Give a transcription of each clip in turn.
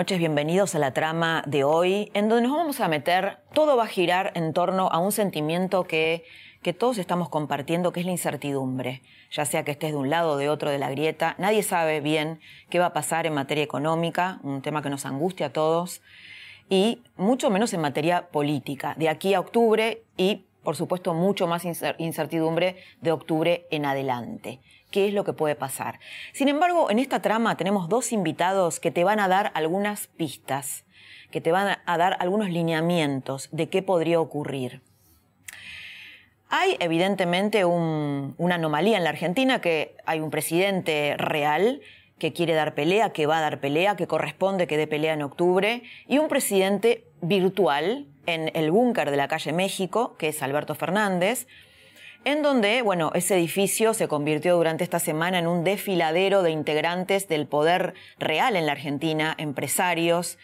Noches, bienvenidos a la trama de hoy, en donde nos vamos a meter, todo va a girar en torno a un sentimiento que, que todos estamos compartiendo, que es la incertidumbre, ya sea que estés de un lado o de otro de la grieta, nadie sabe bien qué va a pasar en materia económica, un tema que nos angustia a todos, y mucho menos en materia política, de aquí a octubre y, por supuesto, mucho más incertidumbre de octubre en adelante qué es lo que puede pasar. Sin embargo, en esta trama tenemos dos invitados que te van a dar algunas pistas, que te van a dar algunos lineamientos de qué podría ocurrir. Hay evidentemente una anomalía en la Argentina, que hay un presidente real que quiere dar pelea, que va a dar pelea, que corresponde que dé pelea en octubre, y un presidente virtual en el búnker de la calle México, que es Alberto Fernández, en donde, bueno, ese edificio se convirtió durante esta semana en un desfiladero de integrantes del poder real en la Argentina, empresarios,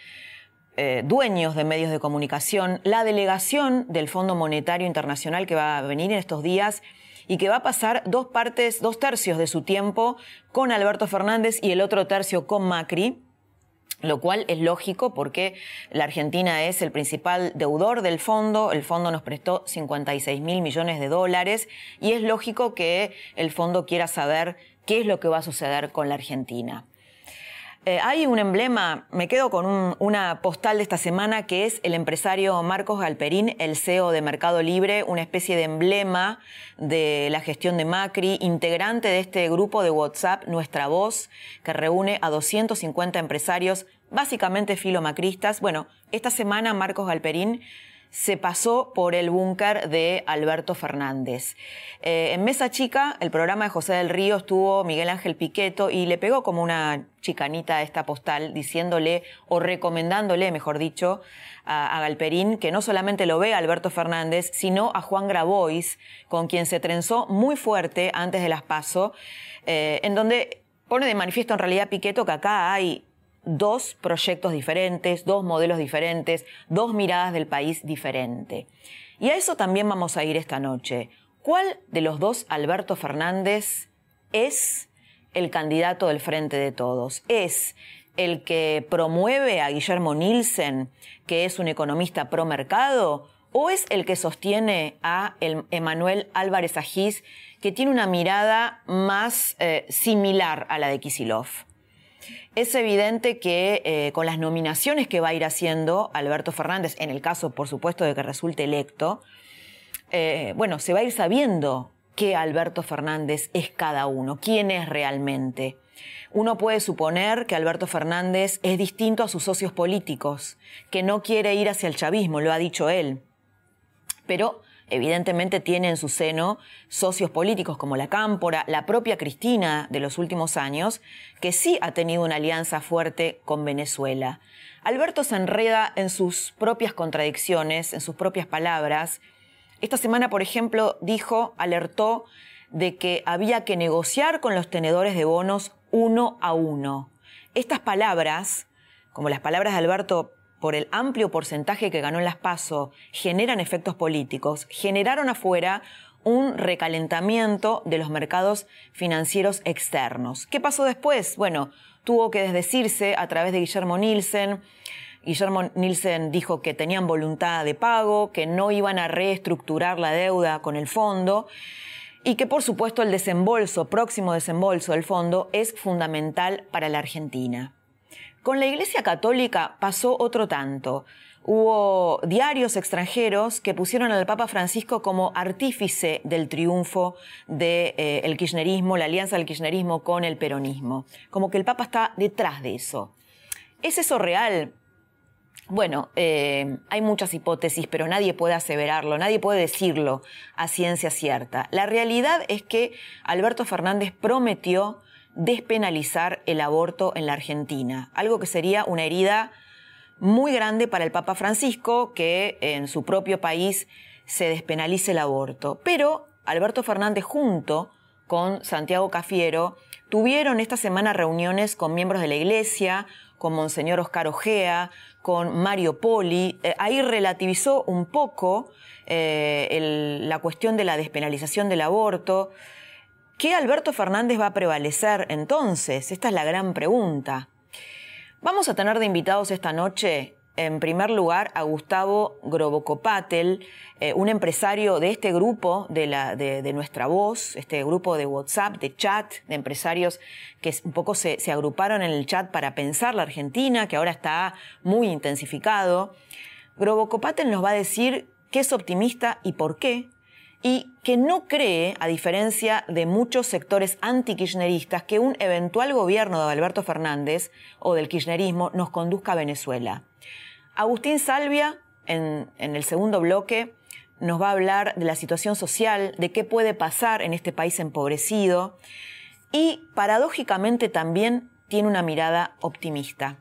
eh, dueños de medios de comunicación, la delegación del Fondo Monetario Internacional que va a venir en estos días y que va a pasar dos partes, dos tercios de su tiempo con Alberto Fernández y el otro tercio con Macri lo cual es lógico porque la Argentina es el principal deudor del fondo, el fondo nos prestó 56 mil millones de dólares y es lógico que el fondo quiera saber qué es lo que va a suceder con la Argentina. Eh, hay un emblema, me quedo con una postal de esta semana que es el empresario Marcos Galperín, el CEO de Mercado Libre, una especie de emblema de la gestión de Macri, integrante de este grupo de WhatsApp Nuestra Voz, que reúne a 250 empresarios, básicamente filomacristas. Bueno, esta semana Marcos Galperín se pasó por el búnker de Alberto Fernández. Eh, en Mesa Chica, el programa de José del Río, estuvo Miguel Ángel Piqueto y le pegó como una chicanita a esta postal diciéndole o recomendándole, mejor dicho, a, Galperín que no solamente lo ve a Alberto Fernández, sino a Juan Grabois, con quien se trenzó muy fuerte antes de las PASO, eh, en donde pone de manifiesto en realidad Piqueto que acá hay dos proyectos diferentes, dos modelos diferentes, dos miradas del país diferente. Y a eso también vamos a ir esta noche. ¿Cuál de los dos Alberto Fernández es el candidato del Frente de Todos? ¿Es el que promueve a Guillermo Nielsen, que es un economista pro mercado? ¿O es el que sostiene a Emanuel Álvarez Agís, que tiene una mirada más eh, similar a la de Kisilov? Es evidente que eh, con las nominaciones que va a ir haciendo Alberto Fernández, en el caso, por supuesto, de que resulte electo, eh, bueno, se va a ir sabiendo qué Alberto Fernández es cada uno, quién es realmente. Uno puede suponer que Alberto Fernández es distinto a sus socios políticos, que no quiere ir hacia el chavismo, lo ha dicho él. Pero evidentemente tiene en su seno socios políticos como la Cámpora, la propia Cristina de los últimos años, que sí ha tenido una alianza fuerte con Venezuela. Alberto se enreda en sus propias contradicciones, en sus propias palabras. Esta semana, por ejemplo, dijo, alertó de que había que negociar con los tenedores de bonos uno a uno. Estas palabras, como las palabras de Alberto por el amplio porcentaje que ganó en las PASO, generan efectos políticos, generaron afuera un recalentamiento de los mercados financieros externos. ¿Qué pasó después? Bueno, tuvo que desdecirse a través de Guillermo Nielsen. Guillermo Nielsen dijo que tenían voluntad de pago, que no iban a reestructurar la deuda con el fondo y que por supuesto el desembolso, próximo desembolso del fondo, es fundamental para la Argentina. Con la Iglesia Católica pasó otro tanto. Hubo diarios extranjeros que pusieron al Papa Francisco como artífice del triunfo del eh, kirchnerismo, la alianza del kirchnerismo con el peronismo. Como que el Papa está detrás de eso. ¿Es eso real? Bueno, eh, hay muchas hipótesis, pero nadie puede aseverarlo, nadie puede decirlo a ciencia cierta. La realidad es que Alberto Fernández prometió despenalizar el aborto en la Argentina, algo que sería una herida muy grande para el Papa Francisco, que en su propio país se despenalice el aborto. Pero Alberto Fernández junto con Santiago Cafiero tuvieron esta semana reuniones con miembros de la Iglesia, con Monseñor Oscar Ojea, con Mario Poli. Eh, ahí relativizó un poco eh, la cuestión de la despenalización del aborto. ¿Qué Alberto Fernández va a prevalecer entonces? Esta es la gran pregunta. Vamos a tener de invitados esta noche en primer lugar a Gustavo Grobocopatel, eh, un empresario de este grupo de, la, de, Nuestra Voz, este grupo de WhatsApp, de chat, de empresarios que un poco se, se agruparon en el chat para pensar la Argentina, que ahora está muy intensificado. Grobocopatel nos va a decir qué es optimista y por qué, y que no cree, a diferencia de muchos sectores anti-kirchneristas, que un eventual gobierno de Alberto Fernández o del kirchnerismo nos conduzca a Venezuela. Agustín Salvia, en, el segundo bloque, nos va a hablar de la situación social, de qué puede pasar en este país empobrecido y paradójicamente también tiene una mirada optimista.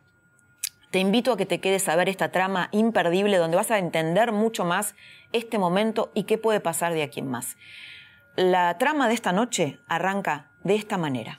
Te invito a que te quedes a ver esta trama imperdible donde vas a entender mucho más este momento y qué puede pasar de aquí en más. La trama de esta noche arranca de esta manera.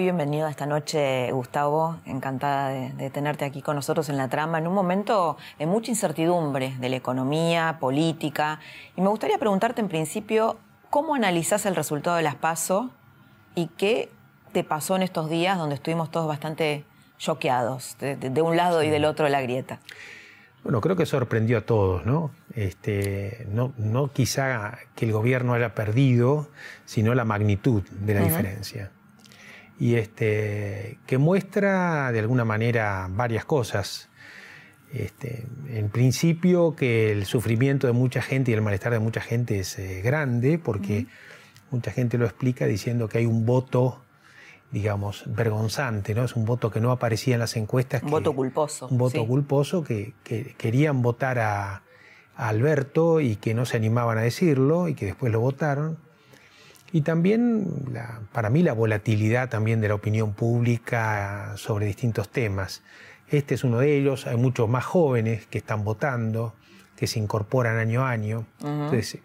Muy bienvenido esta noche, Gustavo. Encantada de, tenerte aquí con nosotros en la trama, en un momento de mucha incertidumbre de la economía, política. Y me gustaría preguntarte en principio, ¿cómo analizás el resultado de las PASO y qué te pasó en estos días donde estuvimos todos bastante choqueados, de, un lado y del otro de la grieta? Bueno, creo que sorprendió a todos, ¿no? Este, no, no quizá que el gobierno haya perdido, sino la magnitud de la diferencia y este, que muestra de alguna manera varias cosas. Este, en principio que el sufrimiento de mucha gente y el malestar de mucha gente es eh, grande porque mucha gente lo explica diciendo que hay un voto digamos, vergonzante, ¿no? Es un voto que no aparecía en las encuestas. Un voto culposo. Un voto culposo que, querían votar a, a, Alberto y que no se animaban a decirlo y que después lo votaron. Y también, para mí, la volatilidad también de la opinión pública sobre distintos temas. Este es uno de ellos, hay muchos más jóvenes que están votando, que se incorporan año a año. Entonces,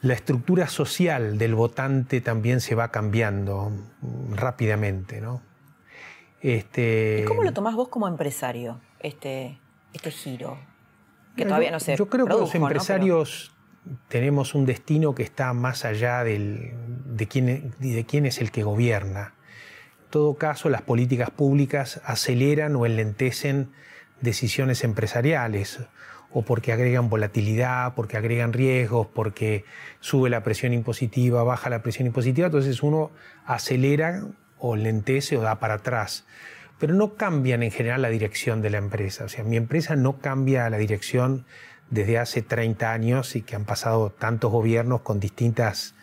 la estructura social del votante también se va cambiando rápidamente. ¿no? Este, ¿Y cómo lo tomás vos como empresario, este, este giro? Que todavía no se Yo creo que los empresarios tenemos un destino que está más allá de, quién, de quién es el que gobierna. En todo caso, las políticas públicas aceleran o enlentecen decisiones empresariales, o porque agregan volatilidad, porque agregan riesgos, porque sube la presión impositiva, baja la presión impositiva, entonces uno acelera o lentece o da para atrás. Pero no cambian en general la dirección de la empresa. O sea, mi empresa no cambia la dirección desde hace 30 años y que han pasado tantos gobiernos con distintas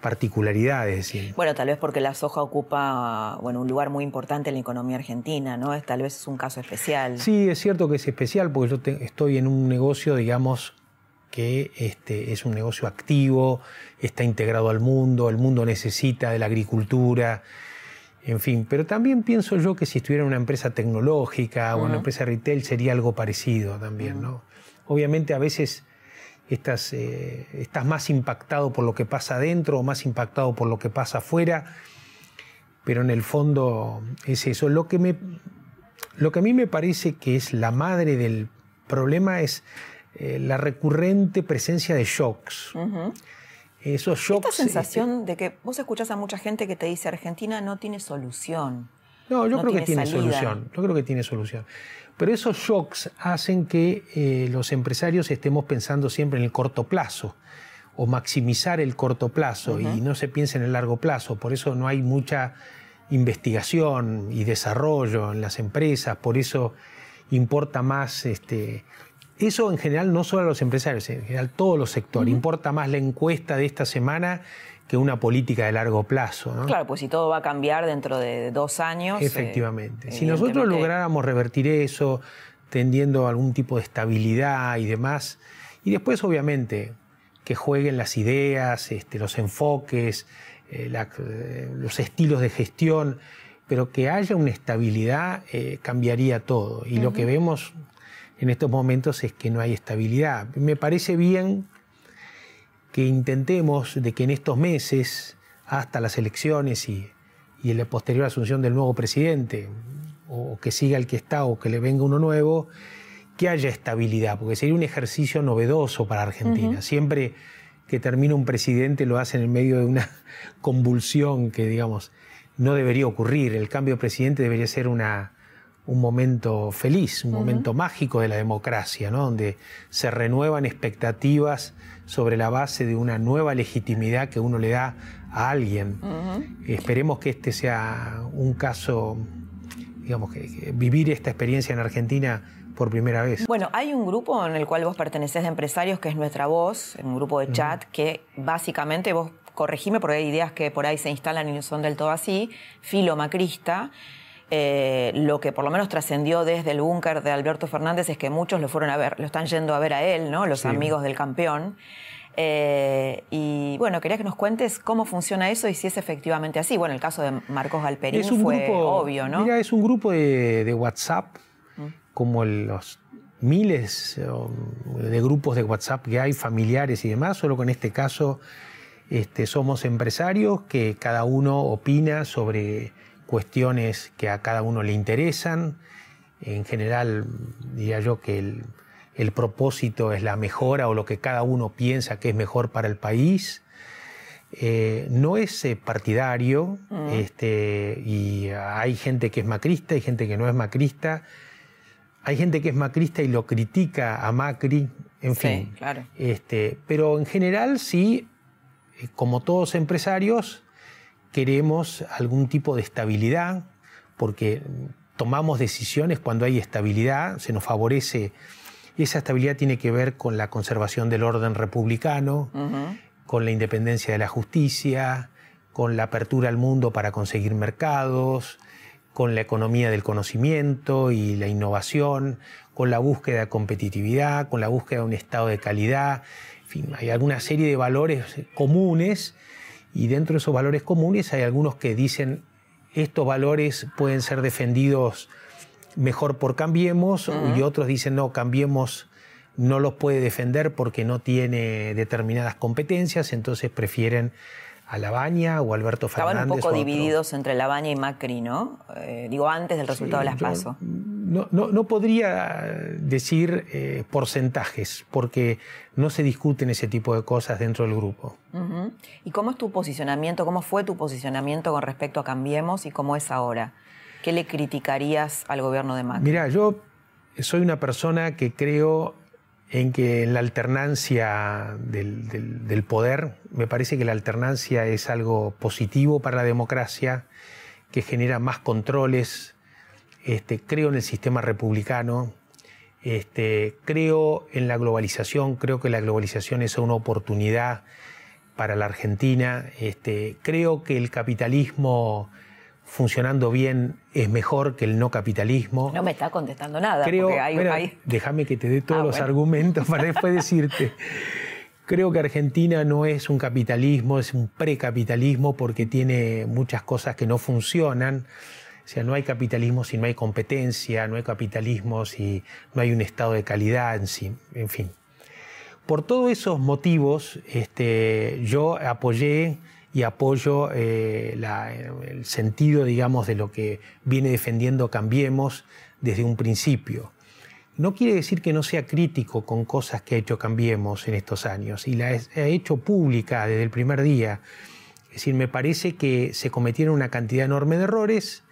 particularidades. Bueno, tal vez porque la soja ocupa bueno, un lugar muy importante en la economía argentina, ¿no? Tal vez es un caso especial. Sí, es cierto que es especial porque yo estoy en un negocio, digamos, que este, es un negocio activo, está integrado al mundo, el mundo necesita de la agricultura, en fin. Pero también pienso yo que si estuviera en una empresa tecnológica o una empresa retail sería algo parecido también, ¿no? Obviamente a veces estás, eh, estás más impactado por lo que pasa adentro o más impactado por lo que pasa afuera, pero en el fondo es eso. Lo que, me, lo que a mí me parece que es la madre del problema es eh, la recurrente presencia de shocks. Esos shocks. Esta sensación de que vos escuchás a mucha gente que te dice Argentina no tiene solución. No, yo creo que tiene solución. Yo creo que tiene solución. Pero esos shocks hacen que eh, los empresarios estemos pensando siempre en el corto plazo o maximizar el corto plazo y no se piensa en el largo plazo. Por eso no hay mucha investigación y desarrollo en las empresas, por eso importa más, este, eso en general no solo a los empresarios, en general todos los sectores, importa más la encuesta de esta semana que una política de largo plazo. Claro, pues si todo va a cambiar dentro de dos años. Eh, Efectivamente. si nosotros lográramos revertir eso, tendiendo a algún tipo de estabilidad y demás, y después obviamente que jueguen las ideas, este, los enfoques, eh, eh, los estilos de gestión, pero que haya una estabilidad eh, cambiaría todo. Y lo que vemos en estos momentos es que no hay estabilidad. Me parece bien que intentemos de que en estos meses, hasta las elecciones y, y la posterior asunción del nuevo presidente, o que siga el que está o que le venga uno nuevo, que haya estabilidad, porque sería un ejercicio novedoso para Argentina. Siempre que termina un presidente lo hace en medio de una convulsión que, digamos, no debería ocurrir. El cambio de presidente debería ser una, un momento feliz, un momento mágico de la democracia, ¿no? donde se renuevan expectativas sobre la base de una nueva legitimidad que uno le da a alguien. Esperemos que este sea un caso, digamos, que vivir esta experiencia en Argentina por primera vez. Bueno, hay un grupo en el cual vos perteneces de empresarios que es Nuestra Voz, un grupo de chat que básicamente vos corregime porque hay ideas que por ahí se instalan y no son del todo así, filo macrista. Eh, lo que por lo menos trascendió desde el búnker de Alberto Fernández es que muchos lo fueron a ver, lo están yendo a ver a él, ¿no? Los amigos del campeón. Eh, y bueno, quería que nos cuentes cómo funciona eso y si es efectivamente así. Bueno, el caso de Marcos Galperín fue obvio, ¿no? Mira, es un grupo de WhatsApp como los miles de grupos de WhatsApp que hay, familiares y demás, solo que en este caso este, somos empresarios que cada uno opina sobre cuestiones que a cada uno le interesan. En general, diría yo que el, propósito es la mejora o lo que cada uno piensa que es mejor para el país. Eh, no es eh, partidario mm. este, y hay gente que es macrista, y gente que no es macrista hay gente que es macrista y lo critica a Macri, en fin. Claro. Este, pero en general sí, eh, como todos empresarios, queremos algún tipo de estabilidad, porque tomamos decisiones cuando hay estabilidad, se nos favorece. Esa estabilidad tiene que ver con la conservación del orden republicano, con la independencia de la justicia, con la apertura al mundo para conseguir mercados, con la economía del conocimiento y la innovación, con la búsqueda de competitividad, con la búsqueda de un estado de calidad. En fin, hay alguna serie de valores comunes y dentro de esos valores comunes hay algunos que dicen estos valores pueden ser defendidos mejor por Cambiemos y otros dicen no, Cambiemos no los puede defender porque no tiene determinadas competencias, entonces prefieren a Labaña o Alberto Fernández. Estaban un poco divididos entre Labaña y Macri, ¿no? Eh, digo, antes del resultado de las PASO. No, no, podría decir eh, porcentajes, porque no se discuten ese tipo de cosas dentro del grupo. ¿Y cómo es tu posicionamiento, cómo fue tu posicionamiento con respecto a Cambiemos y cómo es ahora? ¿Qué le criticarías al gobierno de Macri? Mira, yo soy una persona que creo en que en la alternancia del, poder, me parece que la alternancia es algo positivo para la democracia, que genera más controles. Este, creo en el sistema republicano, este, creo en la globalización, creo que la globalización es una oportunidad para la Argentina, este, creo que el capitalismo funcionando bien es mejor que el no capitalismo. No me está contestando nada. Creo, déjame que te dé todos ah, los argumentos para después decirte. Creo que Argentina no es un capitalismo, es un precapitalismo porque tiene muchas cosas que no funcionan. O sea, no hay capitalismo si no hay competencia, no hay capitalismo si no hay un estado de calidad en sí, en fin. Por todos esos motivos, este, yo apoyé y apoyo eh, el sentido, digamos, de lo que viene defendiendo Cambiemos desde un principio. No quiere decir que no sea crítico con cosas que ha hecho Cambiemos en estos años y la ha hecho pública desde el primer día. Es decir, me parece que se cometieron una cantidad enorme de errores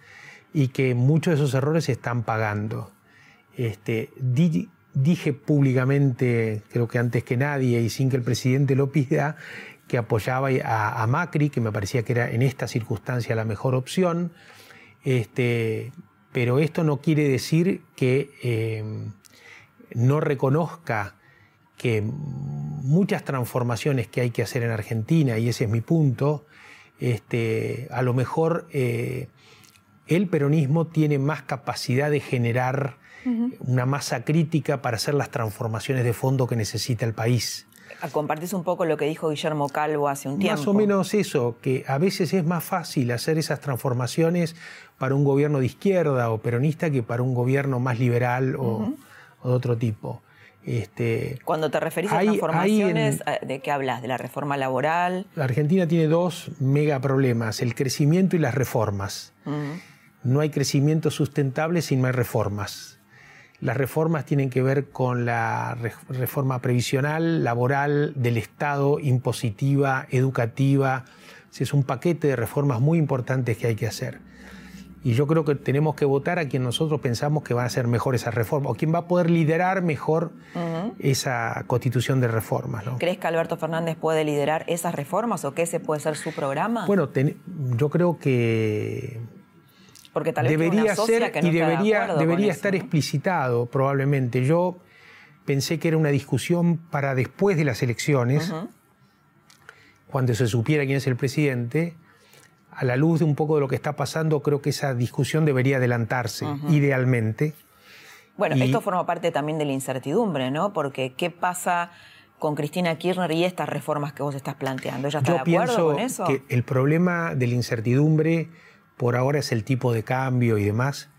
y que muchos de esos errores se están pagando. Este, dije públicamente, creo que antes que nadie y sin que el presidente lo pida, que apoyaba a, Macri, que me parecía que era en esta circunstancia la mejor opción. Este, pero esto no quiere decir que eh, no reconozca que muchas transformaciones que hay que hacer en Argentina, y ese es mi punto, este, a lo mejor eh, el peronismo tiene más capacidad de generar una masa crítica para hacer las transformaciones de fondo que necesita el país. Compartís un poco lo que dijo Guillermo Calvo hace un tiempo. Más o menos eso, que a veces es más fácil hacer esas transformaciones para un gobierno de izquierda o peronista que para un gobierno más liberal o, de otro tipo. Este, Cuando te referís a transformaciones, ¿de qué hablas? ¿De la reforma laboral? La Argentina tiene dos mega problemas, el crecimiento y las reformas. No hay crecimiento sustentable sin más reformas. Las reformas tienen que ver con la reforma previsional, laboral, del Estado, impositiva, educativa. Es un paquete de reformas muy importantes que hay que hacer. Y yo creo que tenemos que votar a quien nosotros pensamos que van a ser mejor esas reformas, o quien va a poder liderar mejor esa constitución de reformas. ¿Crees que Alberto Fernández puede liderar esas reformas o que ese puede ser su programa? Bueno, yo creo que porque tal vez debería ser y debería, debería estar explicitado probablemente. Yo pensé que era una discusión para después de las elecciones, cuando se supiera quién es el presidente a la luz de un poco de lo que está pasando, creo que esa discusión debería adelantarse, idealmente. Bueno, esto forma parte también de la incertidumbre, ¿no? Porque ¿qué pasa con Cristina Kirchner y estas reformas que vos estás planteando? ¿Ella está de acuerdo con eso? Que el problema de la incertidumbre por ahora es el tipo de cambio y demás,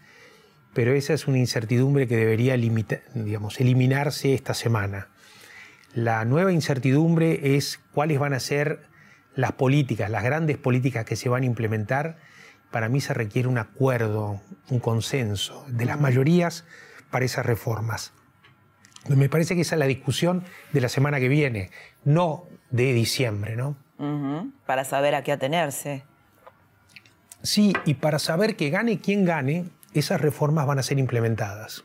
pero esa es una incertidumbre que debería eliminarse esta semana. La nueva incertidumbre es cuáles van a ser las políticas, las grandes políticas que se van a implementar, para mí se requiere un acuerdo, un consenso de las mayorías para esas reformas. Me parece que esa es la discusión de la semana que viene, no de diciembre, ¿no? Para saber a qué atenerse. Sí, y para saber que gane quien gane, esas reformas van a ser implementadas.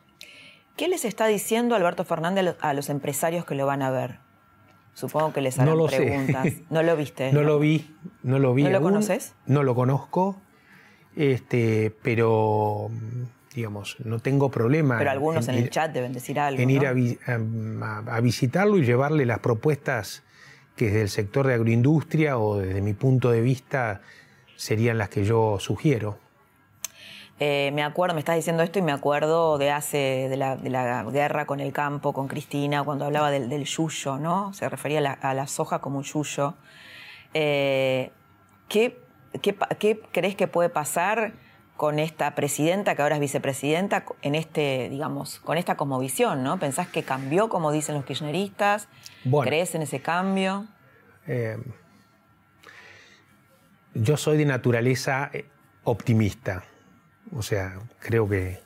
¿Qué les está diciendo Alberto Fernández a los empresarios que lo van a ver? Supongo que les harán no lo preguntas. Sé. ¿No lo viste? No, lo vi, no lo vi. ¿No lo conoces? No lo conozco, este, pero digamos, no tengo problema. Pero algunos en, el chat deben decir algo. En ir a, visitarlo y llevarle las propuestas que desde el sector de agroindustria o desde mi punto de vista serían las que yo sugiero. Eh, me acuerdo, me estás diciendo esto y me acuerdo de hace, de la, guerra con el campo, con Cristina, cuando hablaba del, yuyo, ¿no? Se refería a la, soja como un yuyo. Eh, ¿qué, crees que puede pasar con esta presidenta, que ahora es vicepresidenta, en este, digamos, con esta cosmovisión, ¿no? ¿Pensás que cambió, como dicen los kirchneristas? ¿Crees en ese cambio? Eh, yo soy de naturaleza optimista. O sea, creo que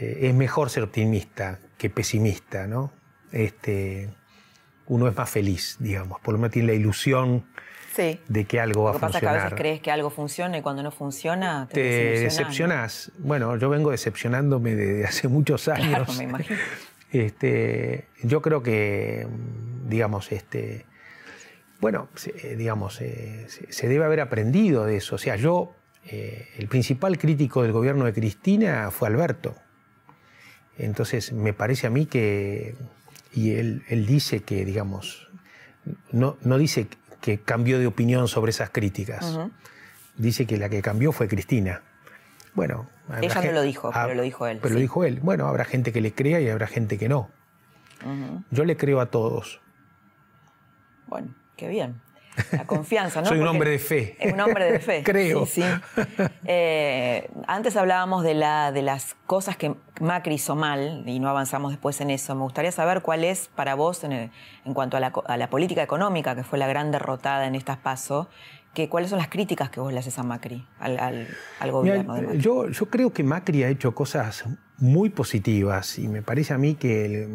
eh, es mejor ser optimista que pesimista, ¿no? Este, uno es más feliz, digamos, por lo menos tiene la ilusión de que algo va a funcionar. Lo que pasa es que a veces crees que algo funciona y cuando no funciona te, decepcionás. Bueno, yo vengo decepcionándome desde hace muchos años. Claro, me imagino. Este, yo creo que, digamos, este, bueno, digamos, eh, se debe haber aprendido de eso. O sea, yo eh, el principal crítico del gobierno de Cristina fue Alberto. Entonces, me parece a mí que, y él, dice que, digamos, no, no, dice que cambió de opinión sobre esas críticas. Dice que la que cambió fue Cristina. Bueno, ella no lo dijo, pero lo dijo él. Pero lo dijo él. Bueno, habrá gente que le crea y habrá gente que no. Yo le creo a todos. Bueno, qué bien. La confianza, ¿no? Soy un hombre de fe. Es un hombre de fe. Creo. Sí, eh, antes hablábamos de, la, de las cosas que Macri hizo mal y no avanzamos después en eso. Me gustaría saber cuál es para vos, en, cuanto a la, política económica, que fue la gran derrotada en estas pasos, que, ¿cuáles son las críticas que vos le haces a Macri, al, gobierno de Macri? Yo, yo creo que Macri ha hecho cosas muy positivas y me parece a mí que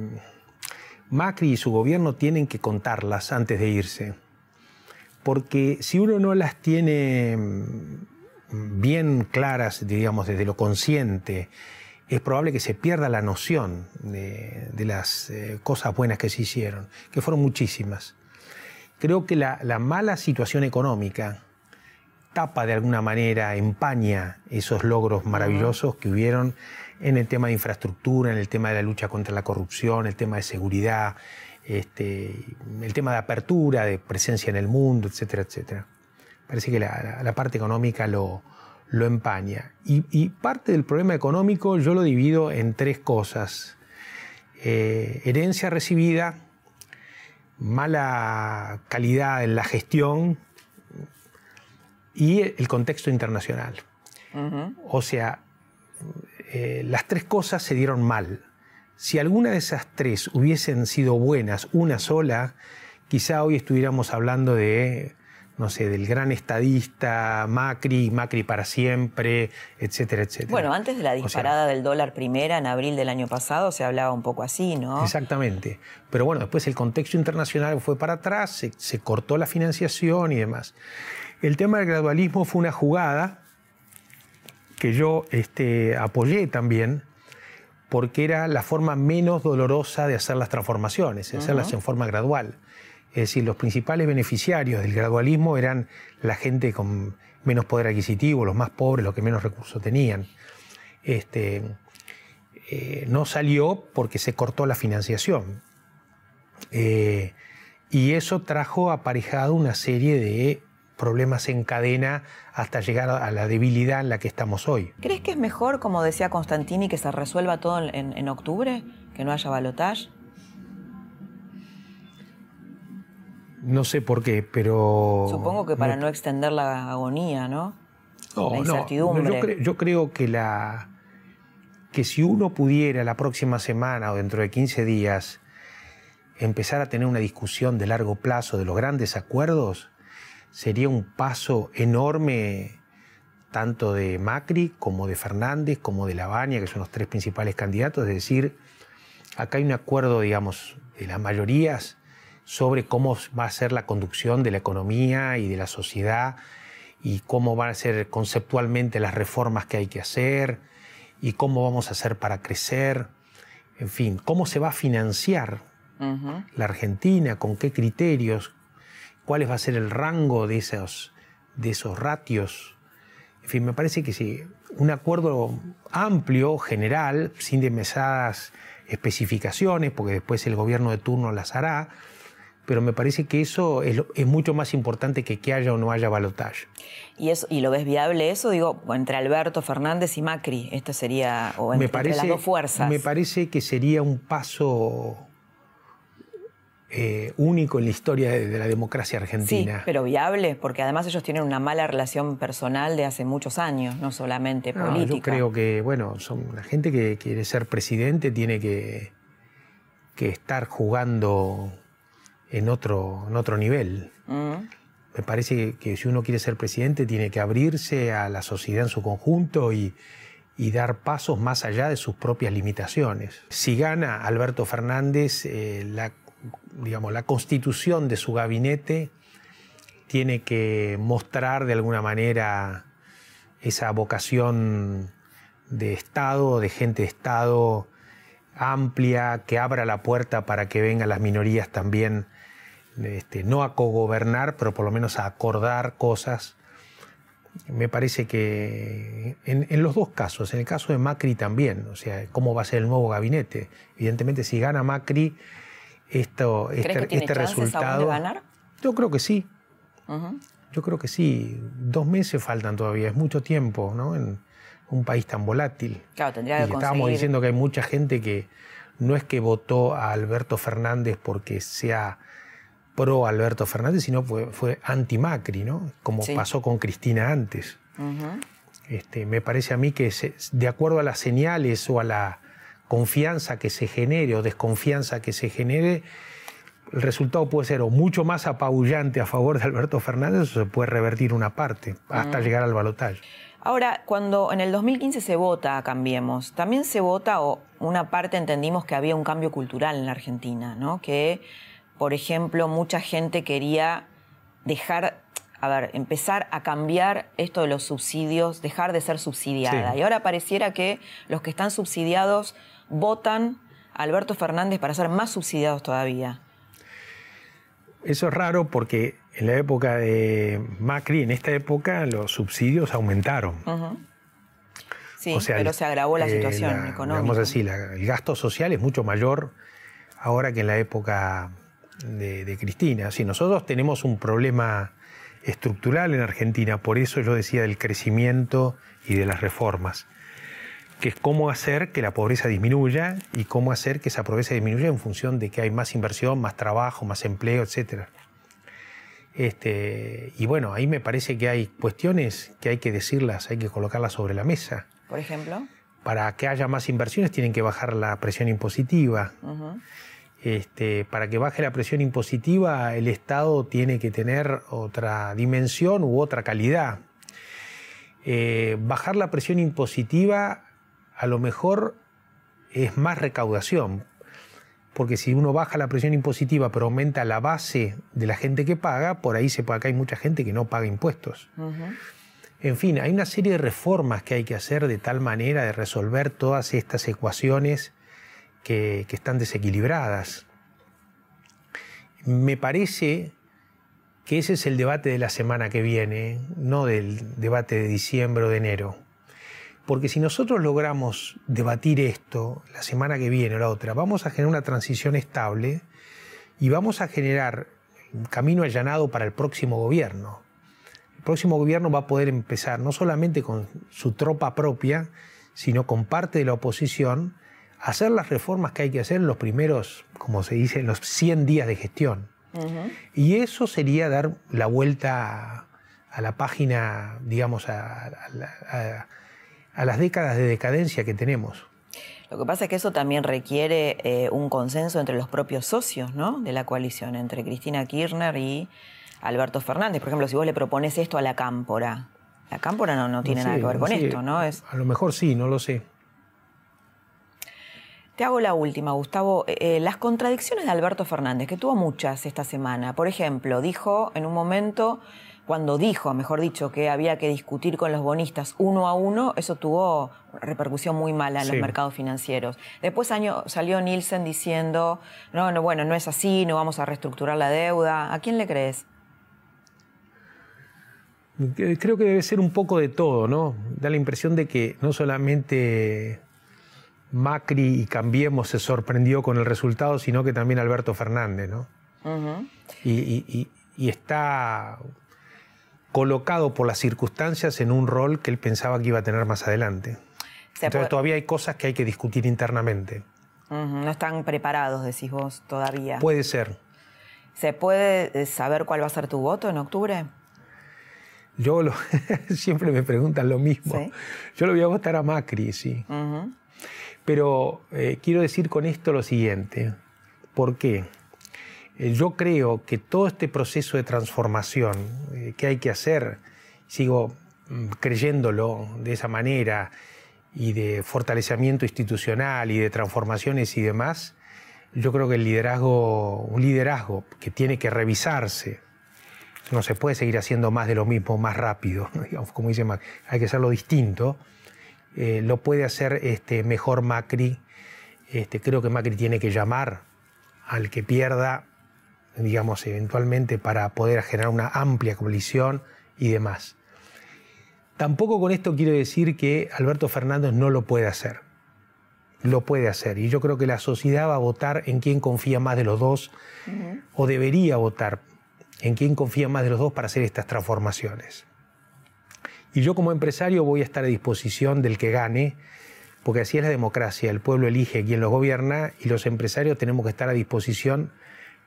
Macri y su gobierno tienen que contarlas antes de irse porque si uno no las tiene mm, bien claras, digamos, desde lo consciente, es probable que se pierda la noción de, las eh, cosas buenas que se hicieron, que fueron muchísimas. creo que la, mala situación económica tapa de alguna manera, empaña esos logros maravillosos que hubieron en el tema de infraestructura, en el tema de la lucha contra la corrupción, el tema de seguridad, este, el tema de apertura, de presencia en el mundo, etcétera, etcétera. Parece que la, parte económica lo, lo empaña. Y, parte del problema económico yo lo divido en tres cosas. Eh, herencia recibida, mala calidad en la gestión y el contexto internacional. O sea, eh, las tres cosas se dieron mal. Si alguna de esas tres hubiesen sido buenas, una sola, quizá hoy estuviéramos hablando de no sé, del gran estadista Macri, Macri para siempre, etcétera, etcétera. Bueno, antes de la disparada del dólar primera en abril del año pasado se hablaba un poco así, ¿no? Exactamente. Pero bueno, después el contexto internacional fue para atrás, se, cortó la financiación y demás. El tema del gradualismo fue una jugada que yo este, apoyé también, porque era la forma menos dolorosa de hacer las transformaciones, hacerlas en forma gradual. Es decir, los principales beneficiarios del gradualismo eran la gente con menos poder adquisitivo, los más pobres, los que menos recursos tenían. Este, eh, no salió porque se cortó la financiación. Eh, y eso trajo aparejado una serie de problemas en cadena hasta llegar a la debilidad en la que estamos hoy. ¿Crees que es mejor, como decía Constantini, que se resuelva todo en, en octubre? ¿Que no haya balotaje? No sé por qué, pero... Supongo que para no, extender la agonía, ¿no? la incertidumbre. yo, creo que, la, que si uno pudiera la próxima semana o dentro de 15 días empezar a tener una discusión de largo plazo de los grandes acuerdos, sería un paso enorme tanto de Macri como de Fernández, como de Lavagna, que son los tres principales candidatos, es decir, acá hay un acuerdo, digamos, de las mayorías sobre cómo va a ser la conducción de la economía y de la sociedad y cómo van a ser conceptualmente las reformas que hay que hacer y cómo vamos a hacer para crecer, en fin, cómo se va a financiar la Argentina, con qué criterios, cuál va a ser el rango de esos, de esos ratios. En fin, me parece que sí, un acuerdo amplio, general, sin demesadas especificaciones, porque después el gobierno de turno las hará, pero me parece que eso es, mucho más importante que que haya o no haya balotaje. ¿Y, eso, ¿Y lo ves viable eso? Digo, entre Alberto Fernández y Macri, esto sería, o entre, las dos fuerzas. Me parece que sería un paso eh, único en la historia de, la democracia argentina. Sí, pero viable, porque además ellos tienen una mala relación personal de hace muchos años, no solamente política. Yo creo que, bueno, son la gente que quiere ser presidente tiene que, que estar jugando en otro, en otro nivel. Mm. Me parece que si uno quiere ser presidente tiene que abrirse a la sociedad en su conjunto y, dar pasos más allá de sus propias limitaciones. Si gana Alberto Fernández, eh, la, digamos, la constitución de su gabinete tiene que mostrar de alguna manera esa vocación de Estado, de gente de Estado amplia, que abra la puerta para que vengan las minorías también este, no a cogobernar, pero por lo menos a acordar cosas. Me parece que en, los dos casos, en el caso de Macri también, o sea, cómo va a ser el nuevo gabinete. Evidentemente, si gana Macri, esto, este, este resultado. De ganar? Yo creo que sí. Yo creo que sí. Dos meses faltan todavía, es mucho tiempo, ¿no? En un país tan volátil. Claro, tendría que Estábamos diciendo que hay mucha gente que no es que votó a Alberto Fernández porque sea pro Alberto Fernández, sino fue, fue anti-Macri, ¿no? Como pasó con Cristina antes. este, me parece a mí que de acuerdo a las señales o a la confianza que se genere o desconfianza que se genere, el resultado puede ser o mucho más apabullante a favor de Alberto Fernández o se puede revertir una parte hasta llegar al balotaje. Ahora, cuando en el 2015 se vota Cambiemos, también se vota, o una parte entendimos que había un cambio cultural en la Argentina, ¿no? Que por ejemplo, mucha gente quería dejar, a ver, empezar a cambiar esto de los subsidios, dejar de ser subsidiada. Y ahora pareciera que los que están subsidiados votan a Alberto Fernández para ser más subsidiados todavía. eso es raro porque en la época de Macri, en esta época, los subsidios aumentaron. Sí, pero se agravó la eh, situación económica. Vamos así, el gasto social es mucho mayor ahora que en la época de, Cristina. Si nosotros tenemos un problema estructural en Argentina, por eso yo decía del crecimiento y de las reformas, que es cómo hacer que la pobreza disminuya y cómo hacer que esa pobreza disminuya en función de que hay más inversión, más trabajo, más empleo, etc. Este, y bueno, ahí me parece que hay cuestiones que hay que decirlas, hay que colocarlas sobre la mesa por ejemplo? Para que haya más inversiones tienen que bajar la presión impositiva. este, para que baje la presión impositiva, el Estado tiene que tener otra dimensión u otra calidad. Eh, bajar la presión impositiva a lo mejor es más recaudación, porque si uno baja la presión impositiva pero aumenta la base de la gente que paga, por ahí se puede, acá hay mucha gente que no paga impuestos. En fin, hay una serie de reformas que hay que hacer de tal manera de resolver todas estas ecuaciones que, están desequilibradas. Me parece que ese es el debate de la semana que viene, no del debate de diciembre o de enero. Porque si nosotros logramos debatir esto la semana que viene o la otra, vamos a generar una transición estable y vamos a generar un camino allanado para el próximo gobierno el próximo gobierno va a poder empezar no solamente con su tropa propia, sino con parte de la oposición, a hacer las reformas que hay que hacer en los primeros, como se dice, en los 100 días de gestión. Y eso sería dar la vuelta a, la página, digamos, a, las décadas de decadencia que tenemos. Lo que pasa es que eso también requiere eh, un consenso entre los propios socios ¿no? de la coalición, entre Cristina Kirchner y Alberto Fernández. Por ejemplo, si vos le propones esto a la cámpora, la cámpora no, no tiene nada que ver con esto, ¿no? Es... A lo mejor sí, no lo sé. Te hago la última, Gustavo. Eh, eh, las contradicciones de Alberto Fernández, que tuvo muchas esta semana. Por ejemplo, dijo en un momento, cuando dijo, mejor dicho, que había que discutir con los bonistas uno a uno, eso tuvo repercusión muy mala en los mercados financieros. Después año, salió Nielsen diciendo, no, no, bueno, no es así, no vamos a reestructurar la deuda. ¿A quién le crees? Creo que debe ser un poco de todo, ¿no? Da la impresión de que no solamente Macri y Cambiemos se sorprendió con el resultado, sino que también Alberto Fernández, ¿no? y, está colocado por las circunstancias en un rol que él pensaba que iba a tener más adelante. Entonces todavía hay cosas que hay que discutir internamente. No están preparados, decís vos, todavía. Puede ser. ¿Se puede eh, saber cuál va a ser tu voto en octubre? Yo siempre me preguntan lo mismo. Yo lo voy a votar a Macri, sí. Pero eh, quiero decir con esto lo siguiente. ¿Por qué? Eh, yo creo que todo este proceso de transformación eh, que hay que hacer, sigo mm, creyéndolo de esa manera, y de fortalecimiento institucional y de transformaciones y demás, yo creo que el liderazgo, un liderazgo que tiene que revisarse, no se puede seguir haciendo más de lo mismo, más rápido, como dice Macri, hay que hacerlo distinto. Eh, lo puede hacer este, mejor Macri. Este, creo que Macri tiene que llamar al que pierda, digamos, eventualmente para poder generar una amplia coalición y demás. Tampoco con esto quiero decir que Alberto Fernández no lo puede hacer. Lo puede hacer. Y yo creo que la sociedad va a votar en quien confía más de los dos, o debería votar en quién confía más de los dos para hacer estas transformaciones. Y yo como empresario voy a estar a disposición del que gane, porque así es la democracia, el pueblo elige quien lo gobierna y los empresarios tenemos que estar a disposición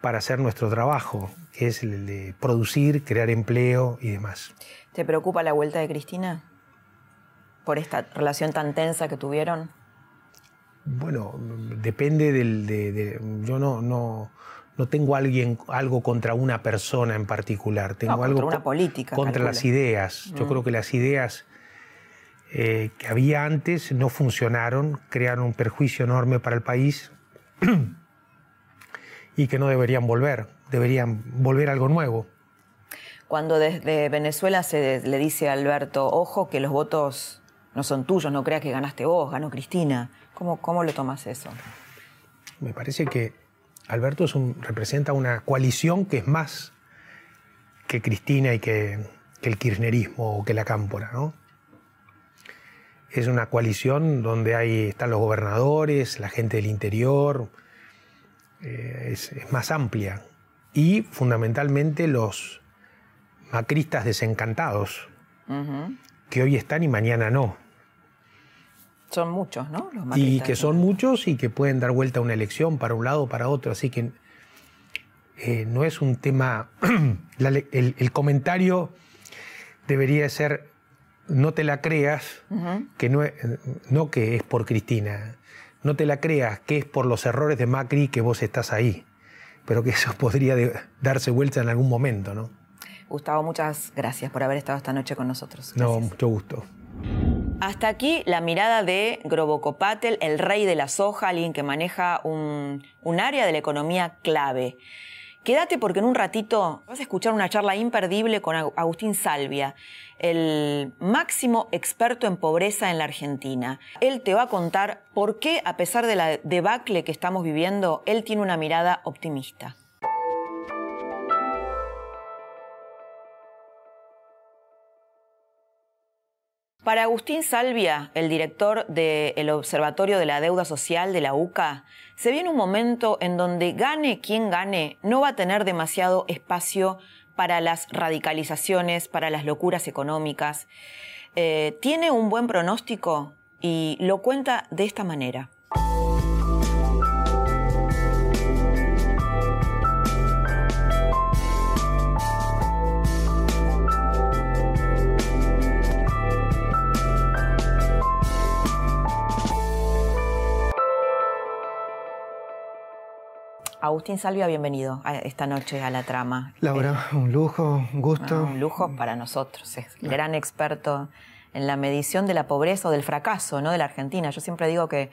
para hacer nuestro trabajo, que es el de producir, crear empleo y demás. ¿Te preocupa la vuelta de Cristina por esta relación tan tensa que tuvieron? Bueno, depende del... De, yo no, no, no tengo alguien, algo contra una persona en particular, tengo algo contra una política, contra las ideas. Yo mm. creo que las ideas eh, que había antes no funcionaron, crearon un perjuicio enorme para el país y que no deberían volver, deberían volver algo nuevo. Cuando desde Venezuela se le dice a Alberto, ojo que los votos no son tuyos, no creas que ganaste vos, ganó Cristina, ¿cómo, cómo lo tomas eso? Me parece que Alberto representa una coalición que es más que Cristina y que, el kirchnerismo o que la cámpora, ¿no? Es una coalición donde hay, están los gobernadores, la gente del interior, eh, es, más amplia. Y fundamentalmente los macristas desencantados, que hoy están y mañana no. Son muchos, ¿no? y que son muchos y que pueden dar vuelta a una elección para un lado o para otro. Así que eh, no es un tema. el, comentario debería ser: no te la creas, que no, no que es por Cristina, no te la creas que es por los errores de Macri que vos estás ahí, pero que eso podría darse vuelta en algún momento, ¿no? Gustavo, muchas gracias por haber estado esta noche con nosotros. No, mucho gusto. Hasta aquí la mirada de Grobocopatel, el rey de la soja, alguien que maneja un, un área de la economía clave. Quédate porque en un ratito vas a escuchar una charla imperdible con Agustín Salvia, el máximo experto en pobreza en la Argentina. Él te va a contar por qué, a pesar de la debacle que estamos viviendo, él tiene una mirada optimista. Para Agustín Salvia, el director del Observatorio de la Deuda Social de la UCA, se viene un momento en donde gane quien gane, no va a tener demasiado espacio para las radicalizaciones, para las locuras económicas. Eh, tiene un buen pronóstico y lo cuenta de esta manera. Agustín Salvia, bienvenido esta noche a la trama. Laura, eh, un lujo, un gusto. Ah, un lujo para nosotros. Es gran experto en la medición de la pobreza o del fracaso ¿no? de la Argentina. Yo siempre digo que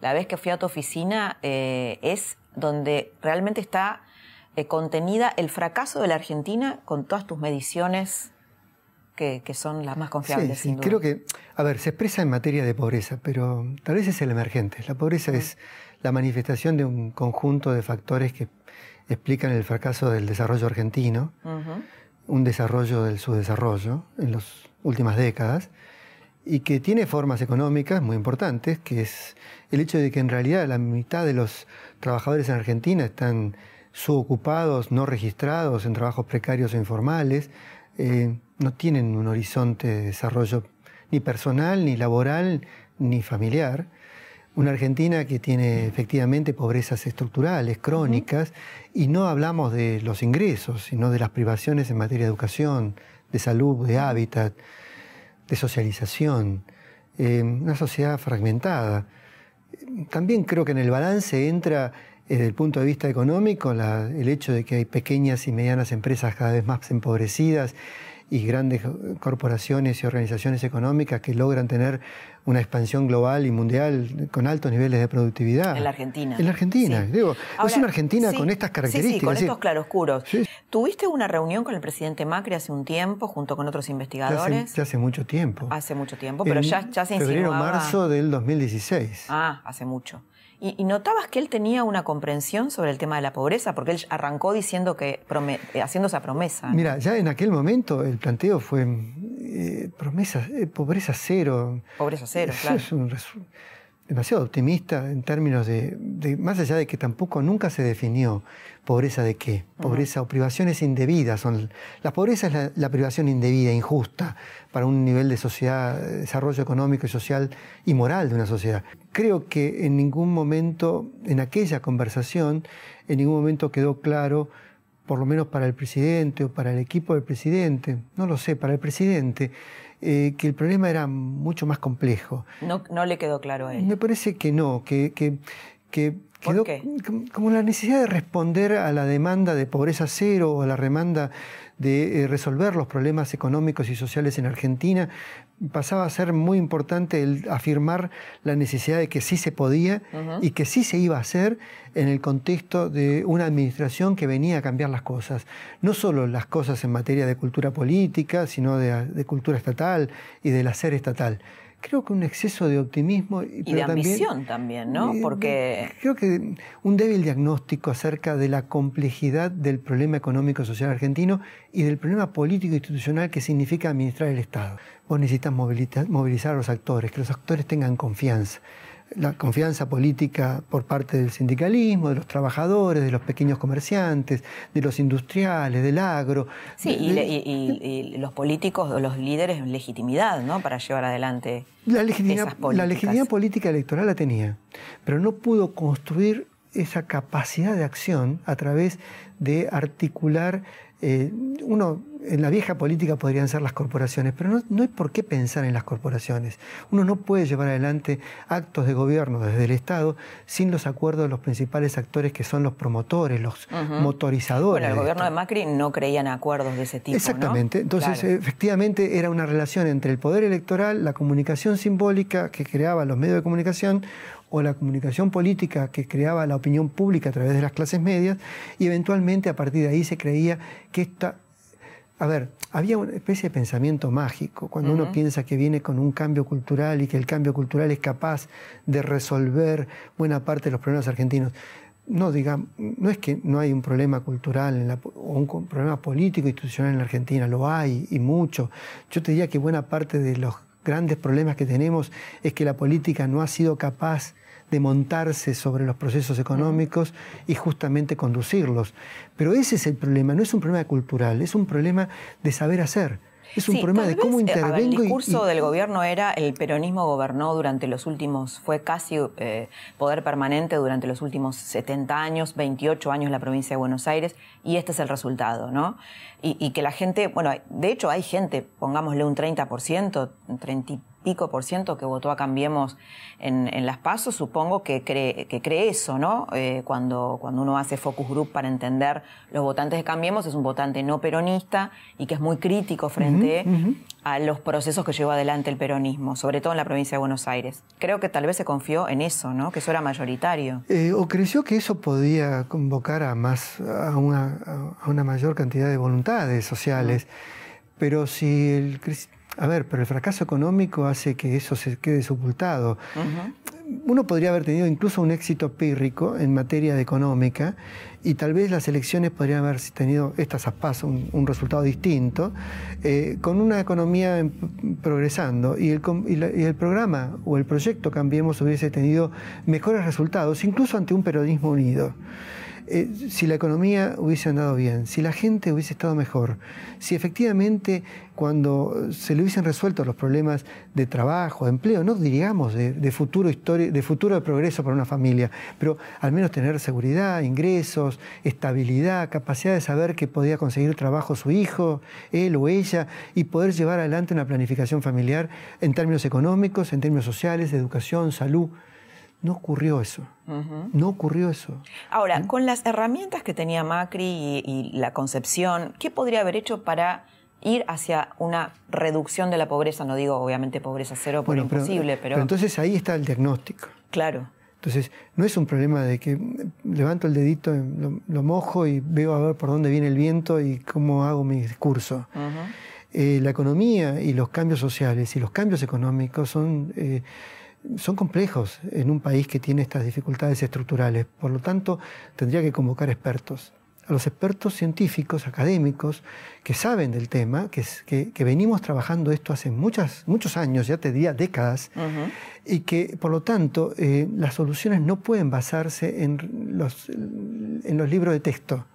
la vez que fui a tu oficina eh, es donde realmente está eh, contenida el fracaso de la Argentina con todas tus mediciones que, son las más confiables. Sí, sí. creo que, a ver, se expresa en materia de pobreza, pero tal vez es el emergente. La pobreza es la manifestación de un conjunto de factores que explican el fracaso del desarrollo argentino, un desarrollo del subdesarrollo en las últimas décadas, y que tiene formas económicas muy importantes, que es el hecho de que en realidad la mitad de los trabajadores en Argentina están subocupados, no registrados en trabajos precarios o informales, eh, no tienen un horizonte de desarrollo ni personal, ni laboral, ni familiar. Una Argentina que tiene efectivamente pobrezas estructurales, crónicas, y no hablamos de los ingresos, sino de las privaciones en materia de educación, de salud, de hábitat, de socialización. Eh, una sociedad fragmentada. También creo que en el balance entra desde el punto de vista económico el hecho de que hay pequeñas y medianas empresas cada vez más empobrecidas y grandes corporaciones y organizaciones económicas que logran tener una expansión global y mundial con altos niveles de productividad. En la Argentina. En la Argentina, digo. es una Argentina con estas características. Sí, con estos claroscuros. ¿Tuviste una reunión con el presidente Macri hace un tiempo junto con otros investigadores? Ya hace, mucho tiempo. Hace mucho tiempo, pero ya, ya se insinuaba... Febrero, marzo del 2016. Ah, hace mucho. ¿Y, notabas que él tenía una comprensión sobre el tema de la pobreza? Porque él arrancó diciendo que, eh, haciendo esa promesa. Mira, ya en aquel momento el planteo fue eh, promesa, eh, pobreza cero. Pobreza cero, claro. Es un demasiado optimista en términos de, más allá de que tampoco nunca se definió pobreza de qué, pobreza o privaciones indebidas. Son, la pobreza es la, privación indebida, injusta, para un nivel de sociedad, desarrollo económico y social y moral de una sociedad. Creo que en ningún momento, en aquella conversación, en ningún momento quedó claro, por lo menos para el presidente o para el equipo del presidente, no lo sé, para el presidente, eh, que el problema era mucho más complejo. No, no le quedó claro a él. Me parece que no, que, que, que quedó qué? como la necesidad de responder a la demanda de pobreza cero o a la demanda de eh, resolver los problemas económicos y sociales en Argentina, pasaba a ser muy importante el afirmar la necesidad de que sí se podía y que sí se iba a hacer en el contexto de una administración que venía a cambiar las cosas. No solo las cosas en materia de cultura política, sino de, cultura estatal y del hacer estatal. creo que un exceso de optimismo. Y de ambición también, ¿no? Porque... Creo que un débil diagnóstico acerca de la complejidad del problema económico social argentino y del problema político institucional que significa administrar el Estado. Vos necesitas movilizar a los actores, que los actores tengan confianza la confianza política por parte del sindicalismo, de los trabajadores, de los pequeños comerciantes, de los industriales, del agro. Sí, y, los políticos o los líderes legitimidad, ¿no? Para llevar adelante la legitimidad, La legitimidad política electoral la tenía, pero no pudo construir esa capacidad de acción a través de articular eh, uno en la vieja política podrían ser las corporaciones, pero no, no, hay por qué pensar en las corporaciones. Uno no puede llevar adelante actos de gobierno desde el Estado sin los acuerdos de los principales actores que son los promotores, los motorizadores. Bueno, el gobierno de Macri no creía en acuerdos de ese tipo. Exactamente. Entonces, efectivamente, era una relación entre el poder electoral, la comunicación simbólica que creaban los medios de comunicación, o la comunicación política que creaba la opinión pública a través de las clases medias, y eventualmente a partir de ahí se creía que esta a ver, había una especie de pensamiento mágico, cuando uno piensa que viene con un cambio cultural y que el cambio cultural es capaz de resolver buena parte de los problemas argentinos. No, digamos, no es que no hay un problema cultural o un problema político institucional en la Argentina, lo hay y mucho. Yo te diría que buena parte de los grandes problemas que tenemos es que la política no ha sido capaz de montarse sobre los procesos económicos y justamente conducirlos. Pero ese es el problema, no es un problema cultural, es un problema de saber hacer. Es un problema de cómo eh, intervengo. el discurso del gobierno era el peronismo gobernó durante los últimos, fue casi eh, poder permanente durante los últimos 70 años, 28 años la provincia de Buenos Aires, y este es el resultado, ¿no? Y, que la gente, bueno, de hecho hay gente, pongámosle un 30%, un 30 pico por ciento que votó a Cambiemos en, las pasos, supongo que cree, que cree eso, ¿no? Eh, cuando, cuando uno hace focus group para entender los votantes de Cambiemos, es un votante no peronista y que es muy crítico frente a los procesos que llevó adelante el peronismo, sobre todo en la provincia de Buenos Aires. Creo que tal vez se confió en eso, ¿no? Que eso era mayoritario. Eh, o creció que eso podía convocar a más, a una, a una mayor cantidad de voluntades sociales. Pero si el a ver, pero el fracaso económico hace que eso se quede sepultado. Uno podría haber tenido incluso un éxito pírrico en materia de económica y tal vez las elecciones podrían haber tenido, estas a paso, un, resultado distinto, eh, con una economía progresando y el, y el programa o el proyecto Cambiemos hubiese tenido mejores resultados, incluso ante un periodismo unido. Eh, si la economía hubiese andado bien, si la gente hubiese estado mejor, si efectivamente cuando se le hubiesen resuelto los problemas de trabajo, de empleo, no diríamos de, futuro de futuro de progreso para una familia, pero al menos tener seguridad, ingresos, estabilidad, capacidad de saber que podía conseguir trabajo su hijo, él o ella, y poder llevar adelante una planificación familiar en términos económicos, en términos sociales, de educación, salud. No ocurrió eso. No ocurrió eso. Ahora, ¿Mm? con las herramientas que tenía Macri y, la concepción, ¿qué podría haber hecho para ir hacia una reducción de la pobreza? No digo, obviamente, pobreza cero, por imposible, pero, entonces ahí está el diagnóstico. Claro. Entonces, no es un problema de que levanto el dedito, lo, mojo y veo a ver por dónde viene el viento y cómo hago mi discurso. Eh, la economía y los cambios sociales y los cambios económicos son eh, son complejos en un país que tiene estas dificultades estructurales. Por lo tanto, tendría que convocar expertos. A los expertos científicos, académicos, que saben del tema, que, que, venimos trabajando esto hace muchas, muchos años, ya te diría décadas, y que, por lo tanto, eh, las soluciones no pueden basarse en los, en los libros de texto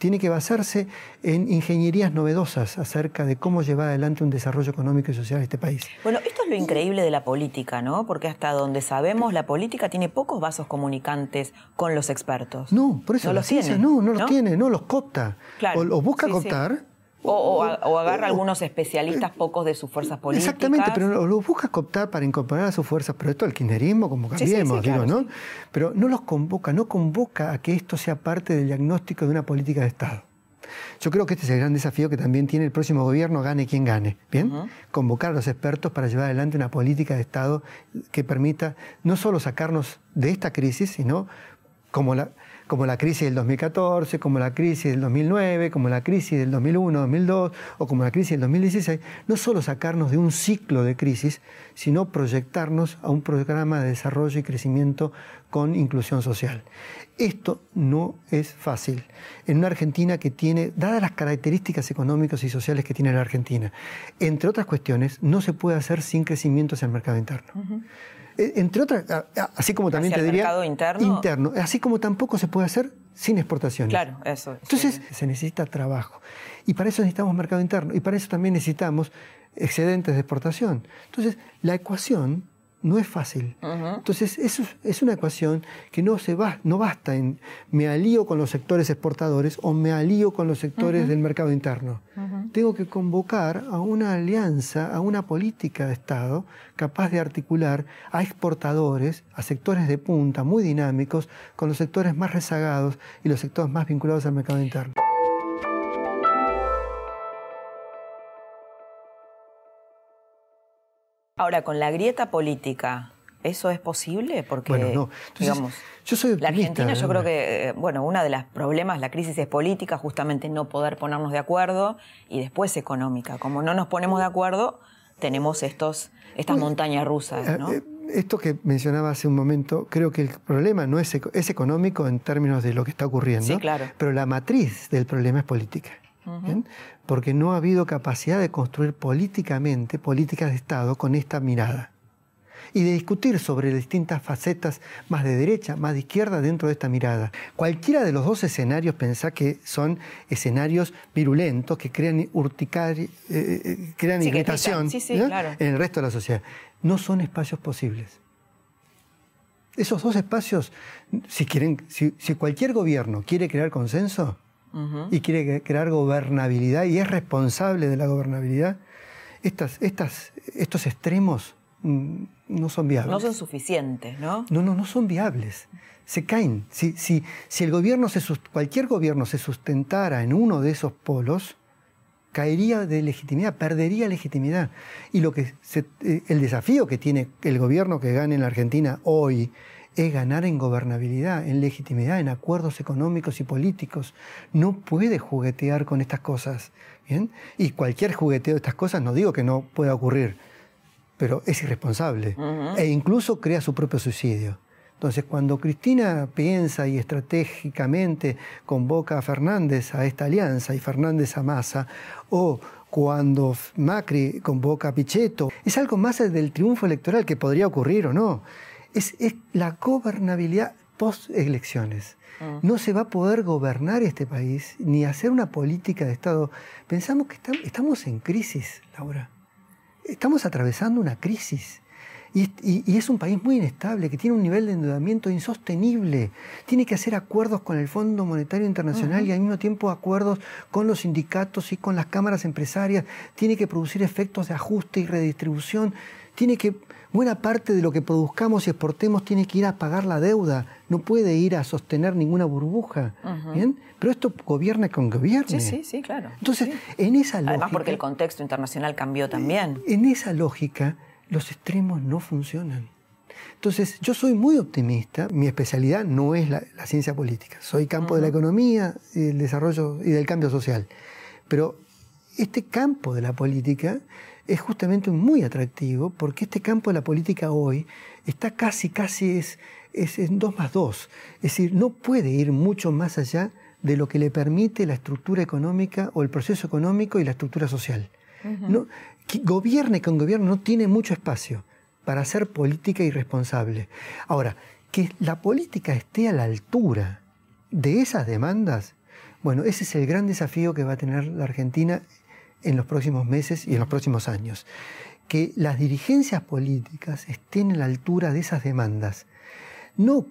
tiene que basarse en ingenierías novedosas acerca de cómo llevar adelante un desarrollo económico y social en este país. Bueno, esto es lo increíble de la política, ¿no? Porque hasta donde sabemos, la política tiene pocos vasos comunicantes con los expertos. No, por eso no la los ciencia no, no los tiene, no los copta. O los busca cooptar. O, agarra algunos especialistas pocos de sus fuerzas políticas. Exactamente, pero los busca cooptar para incorporar a sus fuerzas, pero esto el kirchnerismo, como cambiemos, digo, ¿no? Pero no los convoca, no convoca a que esto sea parte del diagnóstico de una política de Estado. Yo creo que este es el gran desafío que también tiene el próximo gobierno, gane quien gane. ¿Bien? Convocar a los expertos para llevar adelante una política de Estado que permita no solo sacarnos de esta crisis, sino como la, como la crisis del 2014, como la crisis del 2009, como la crisis del 2001, 2002 o como la crisis del 2016, no solo sacarnos de un ciclo de crisis, sino proyectarnos a un programa de desarrollo y crecimiento con inclusión social. Esto no es fácil en una Argentina que tiene, dadas las características económicas y sociales que tiene la Argentina, entre otras cuestiones, no se puede hacer sin crecimiento hacia el mercado interno. Entre otras, así como también te diría... mercado interno? Interno, así como tampoco se puede hacer sin exportaciones. Claro, eso. Entonces se necesita trabajo. Y para eso necesitamos mercado interno. Y para eso también necesitamos excedentes de exportación. Entonces, la ecuación no es fácil. Entonces, eso es una ecuación que no, se va, no basta en me alío con los sectores exportadores o me alío con los sectores del mercado interno. Tengo que convocar a una alianza, a una política de Estado capaz de articular a exportadores, a sectores de punta muy dinámicos, con los sectores más rezagados y los sectores más vinculados al mercado interno. Ahora, con la grieta política, ¿eso es posible? Porque, bueno, no. digamos, yo soy la Argentina, yo creo que, eh, bueno, uno de los problemas, la crisis es política, justamente no poder ponernos de acuerdo, y después económica. Como no nos ponemos de acuerdo, tenemos estos, estas montañas rusas, eh, ¿no? Eh, esto que mencionaba hace un momento, creo que el problema no es, es económico en términos de lo que está ocurriendo, sí, claro. pero la matriz del problema es política porque no ha habido capacidad de construir políticamente políticas de Estado con esta mirada y de discutir sobre distintas facetas más de derecha, más de izquierda dentro de esta mirada. Cualquiera de los dos escenarios pensá que son escenarios virulentos que crean urticar, eh, eh, crean irritación en el resto de la sociedad. No son espacios posibles. Esos dos espacios, si, quieren, si cualquier gobierno quiere crear consenso, y quiere crear gobernabilidad y es responsable de la gobernabilidad, estas, estas, estos extremos mm, no son viables. No son suficientes, ¿no? No, no, no son viables. Se caen. Si, si, si el gobierno se, cualquier gobierno se sustentara en uno de esos polos, caería de legitimidad, perdería legitimidad. Y lo que eh, el desafío que tiene el gobierno que gane en la Argentina hoy es ganar en gobernabilidad, en legitimidad, en acuerdos económicos y políticos. No puede juguetear con estas cosas. ¿bien? Y cualquier jugueteo de estas cosas, no digo que no pueda ocurrir, pero es irresponsable. E incluso crea su propio suicidio. Entonces, cuando Cristina piensa y estratégicamente convoca a Fernández a esta alianza y Fernández a Massa, o cuando Macri convoca a Pichetto, es algo más del triunfo electoral que podría ocurrir o no es, la gobernabilidad post-elecciones. Mm. No se va a poder gobernar este país ni hacer una política de Estado. Pensamos que estamos en crisis, Laura. Estamos atravesando una crisis. Y, es un país muy inestable, que tiene un nivel de endeudamiento insostenible. Tiene que hacer acuerdos con el Fondo Monetario Internacional y al mismo tiempo acuerdos con los sindicatos y con las cámaras empresarias. Tiene que producir efectos de ajuste y redistribución. Tiene que buena parte de lo que produzcamos y exportemos tiene que ir a pagar la deuda, no puede ir a sostener ninguna burbuja. ¿bien? Pero esto gobierna con gobierno. Sí, sí, sí, claro. Entonces, en esa lógica. Además, porque el contexto internacional cambió también. En esa lógica, los extremos no funcionan. Entonces, yo soy muy optimista. Mi especialidad no es la, ciencia política. Soy campo de la economía, y el desarrollo y del cambio social. Pero este campo de la política es justamente muy atractivo porque este campo de la política hoy está casi, casi es, es en 2 más 2. Es decir, no puede ir mucho más allá de lo que le permite la estructura económica o el proceso económico y la estructura social. no, gobierne con gobierno no tiene mucho espacio para hacer política irresponsable. Ahora, que la política esté a la altura de esas demandas, bueno, ese es el gran desafío que va a tener la Argentina en los próximos meses y en los próximos años. Que las dirigencias políticas estén a la altura de esas demandas. No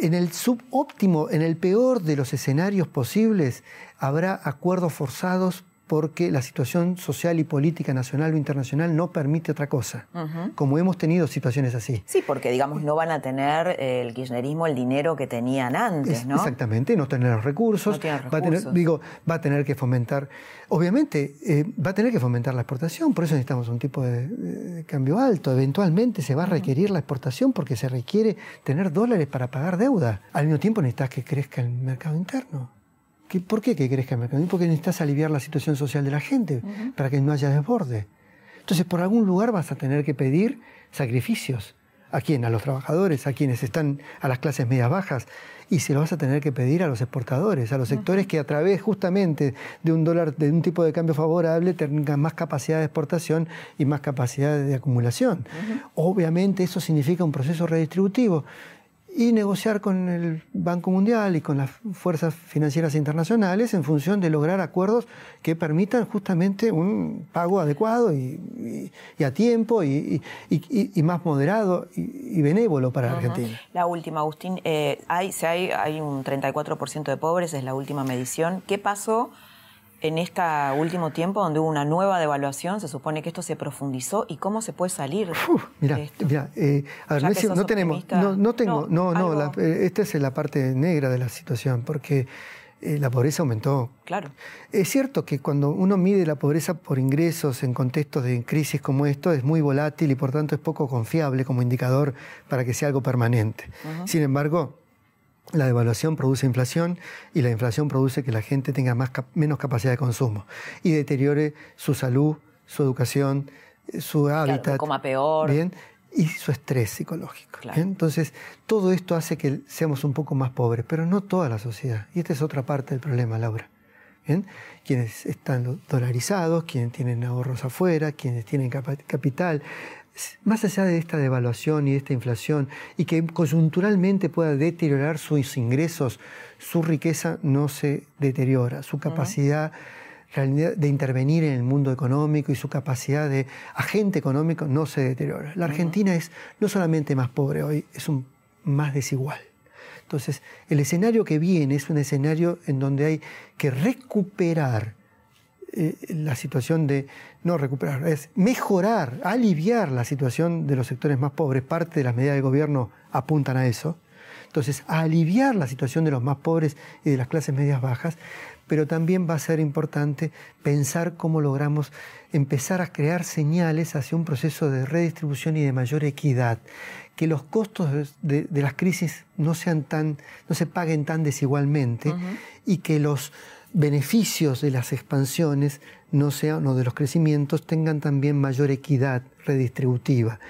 en el subóptimo, en el peor de los escenarios posibles, habrá acuerdos forzados porque la situación social y política nacional o internacional no permite otra cosa, como hemos tenido situaciones así. Sí, porque digamos no van a tener eh, el kirchnerismo el dinero que tenían antes, ¿no? Exactamente, no tener los recursos, Va, a tener, digo, va a tener que fomentar, obviamente eh, va a tener que fomentar la exportación, por eso necesitamos un tipo de, cambio alto, eventualmente se va a requerir la exportación porque se requiere tener dólares para pagar deuda, al mismo tiempo necesitas que crezca el mercado interno. ¿Por qué que crezca el mercado? Porque necesitas aliviar la situación social de la gente, para que no haya desborde. Entonces, por algún lugar vas a tener que pedir sacrificios. ¿A quién? A los trabajadores, a quienes están, a las clases medias bajas. Y se lo vas a tener que pedir a los exportadores, a los sectores que a través justamente de un dólar, de un tipo de cambio favorable, tengan más capacidad de exportación y más capacidad de acumulación. Obviamente eso significa un proceso redistributivo y negociar con el Banco Mundial y con las fuerzas financieras internacionales en función de lograr acuerdos que permitan justamente un pago adecuado y, a tiempo y, más moderado y, benévolo para Argentina. La última, Agustín, eh, hay, hay, hay un 34% de pobres, es la última medición. ¿Qué pasó? En este último tiempo donde hubo una nueva devaluación, se supone que esto se profundizó y cómo se puede salir mira, Mira, eh, a ver, no, tenemos, no, tengo, no, no, eh, esta es la parte negra de la situación, porque eh, la pobreza aumentó. Claro. Es cierto que cuando uno mide la pobreza por ingresos en contextos de crisis como esto, es muy volátil y por tanto es poco confiable como indicador para que sea algo permanente. Sin embargo, la devaluación produce inflación y la inflación produce que la gente tenga más, menos capacidad de consumo y deteriore su salud, su educación, su hábitat. coma peor. Bien, y su estrés psicológico. Entonces, todo esto hace que seamos un poco más pobres, pero no toda la sociedad. Y esta es otra parte del problema, Laura. ¿Bien? Quienes están dolarizados, quienes tienen ahorros afuera, quienes tienen capital, más allá de esta devaluación y de esta inflación, y que coyunturalmente pueda deteriorar sus ingresos, su riqueza no se deteriora, su capacidad de intervenir en el mundo económico y su capacidad de agente económico no se deteriora. La Argentina es no solamente más pobre hoy, es un más desigual. Entonces, el escenario que viene es un escenario en donde hay que recuperar eh, la situación de, no recuperar, es mejorar, aliviar la situación de los sectores más pobres. Parte de las medidas del gobierno apuntan a eso. Entonces, a aliviar la situación de los más pobres y de las clases medias bajas, pero también va a ser importante pensar cómo logramos empezar a crear señales hacia un proceso de redistribución y de mayor equidad, que los costos de, las crisis no sean tan, no se paguen tan desigualmente y que los beneficios de las expansiones no sean, o de los crecimientos tengan también mayor equidad redistributiva.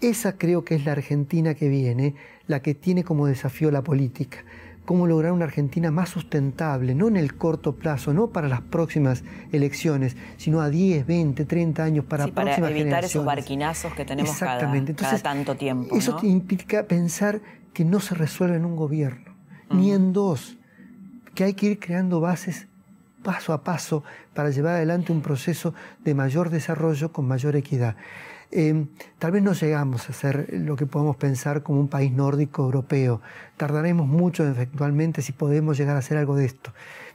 Esa creo que es la Argentina que viene, la que tiene como desafío la política. Cómo lograr una Argentina más sustentable, no en el corto plazo, no para las próximas elecciones, sino a 10, 20, 30 años para sí, para evitar esos barquinazos que tenemos Exactamente. Cada, tanto tiempo. Eso implica pensar que no se resuelve en un gobierno, ni en dos, que hay que ir creando bases paso a paso para llevar adelante un proceso de mayor desarrollo con mayor equidad. Em, tal vez no llegamos a ser lo que podemos pensar como un país nórdico europeo. Tardaremos mucho eventualmente si podemos llegar a hacer algo de esto.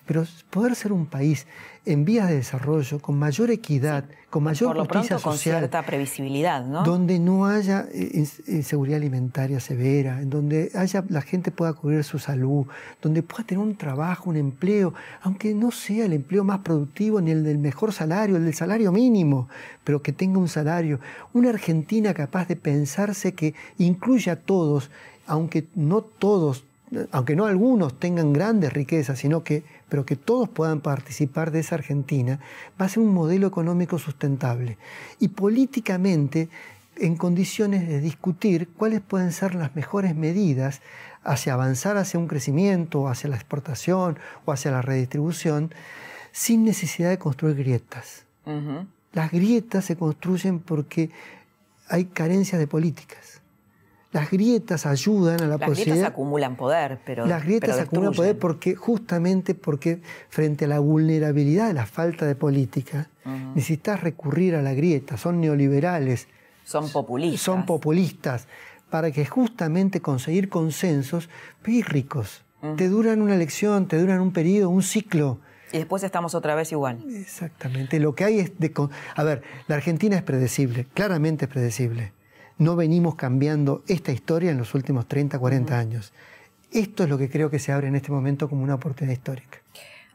Pero poder ser un país en vías de desarrollo, con mayor equidad, con mayor Por lo justicia pronto, social. Con cierta previsibilidad, ¿no? Donde no haya eh, inseguridad alimentaria severa, en donde haya, la gente pueda cubrir su salud, donde pueda tener un trabajo, un empleo, aunque no sea el empleo más productivo ni el del mejor salario, el del salario mínimo, pero que tenga un salario. Una Argentina capaz de pensarse que incluya a todos, aunque no todos aunque no algunos tengan grandes riquezas, sino que, pero que todos puedan participar de esa Argentina, va a ser un modelo económico sustentable. Y políticamente, en condiciones de discutir cuáles pueden ser las mejores medidas hacia avanzar hacia un crecimiento, hacia la exportación o hacia la redistribución, sin necesidad de construir grietas. Las grietas se construyen porque hay carencias de políticas. Las grietas ayudan a la las posibilidad. Las grietas acumulan poder, pero. Las grietas acumulan poder porque, justamente porque, frente a la vulnerabilidad, a la falta de política, necesitas recurrir a la grieta. Son neoliberales. Son populistas. Son populistas. Para que justamente conseguir consensos pírricos. Te duran una elección, te duran un periodo, un ciclo. Y después estamos otra vez igual. Exactamente. Lo que hay es de... A ver, la Argentina es predecible, claramente es predecible. No venimos cambiando esta historia en los últimos 30, 40 años. Esto es lo que creo que se abre en este momento como una oportunidad histórica.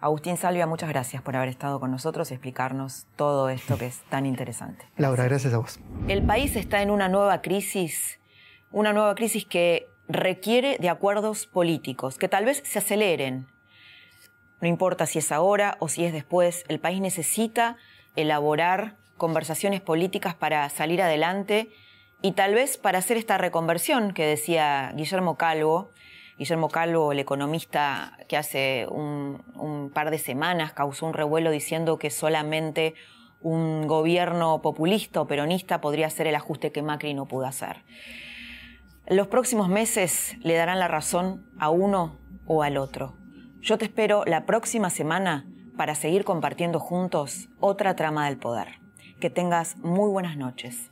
Agustín Salvia, muchas gracias por haber estado con nosotros y explicarnos todo esto que es tan interesante. Laura, gracias a vos. El país está en una nueva crisis, una nueva crisis que requiere de acuerdos políticos, que tal vez se aceleren. No importa si es ahora o si es después, el país necesita elaborar conversaciones políticas para salir adelante y tal vez para hacer esta reconversión que decía Guillermo Calvo, Guillermo Calvo, el economista que hace un, par de semanas causó un revuelo diciendo que solamente un gobierno populista o peronista podría hacer el ajuste que Macri no pudo hacer. Los próximos meses le darán la razón a uno o al otro. Yo te espero la próxima semana para seguir compartiendo juntos otra trama del poder. Que tengas muy buenas noches.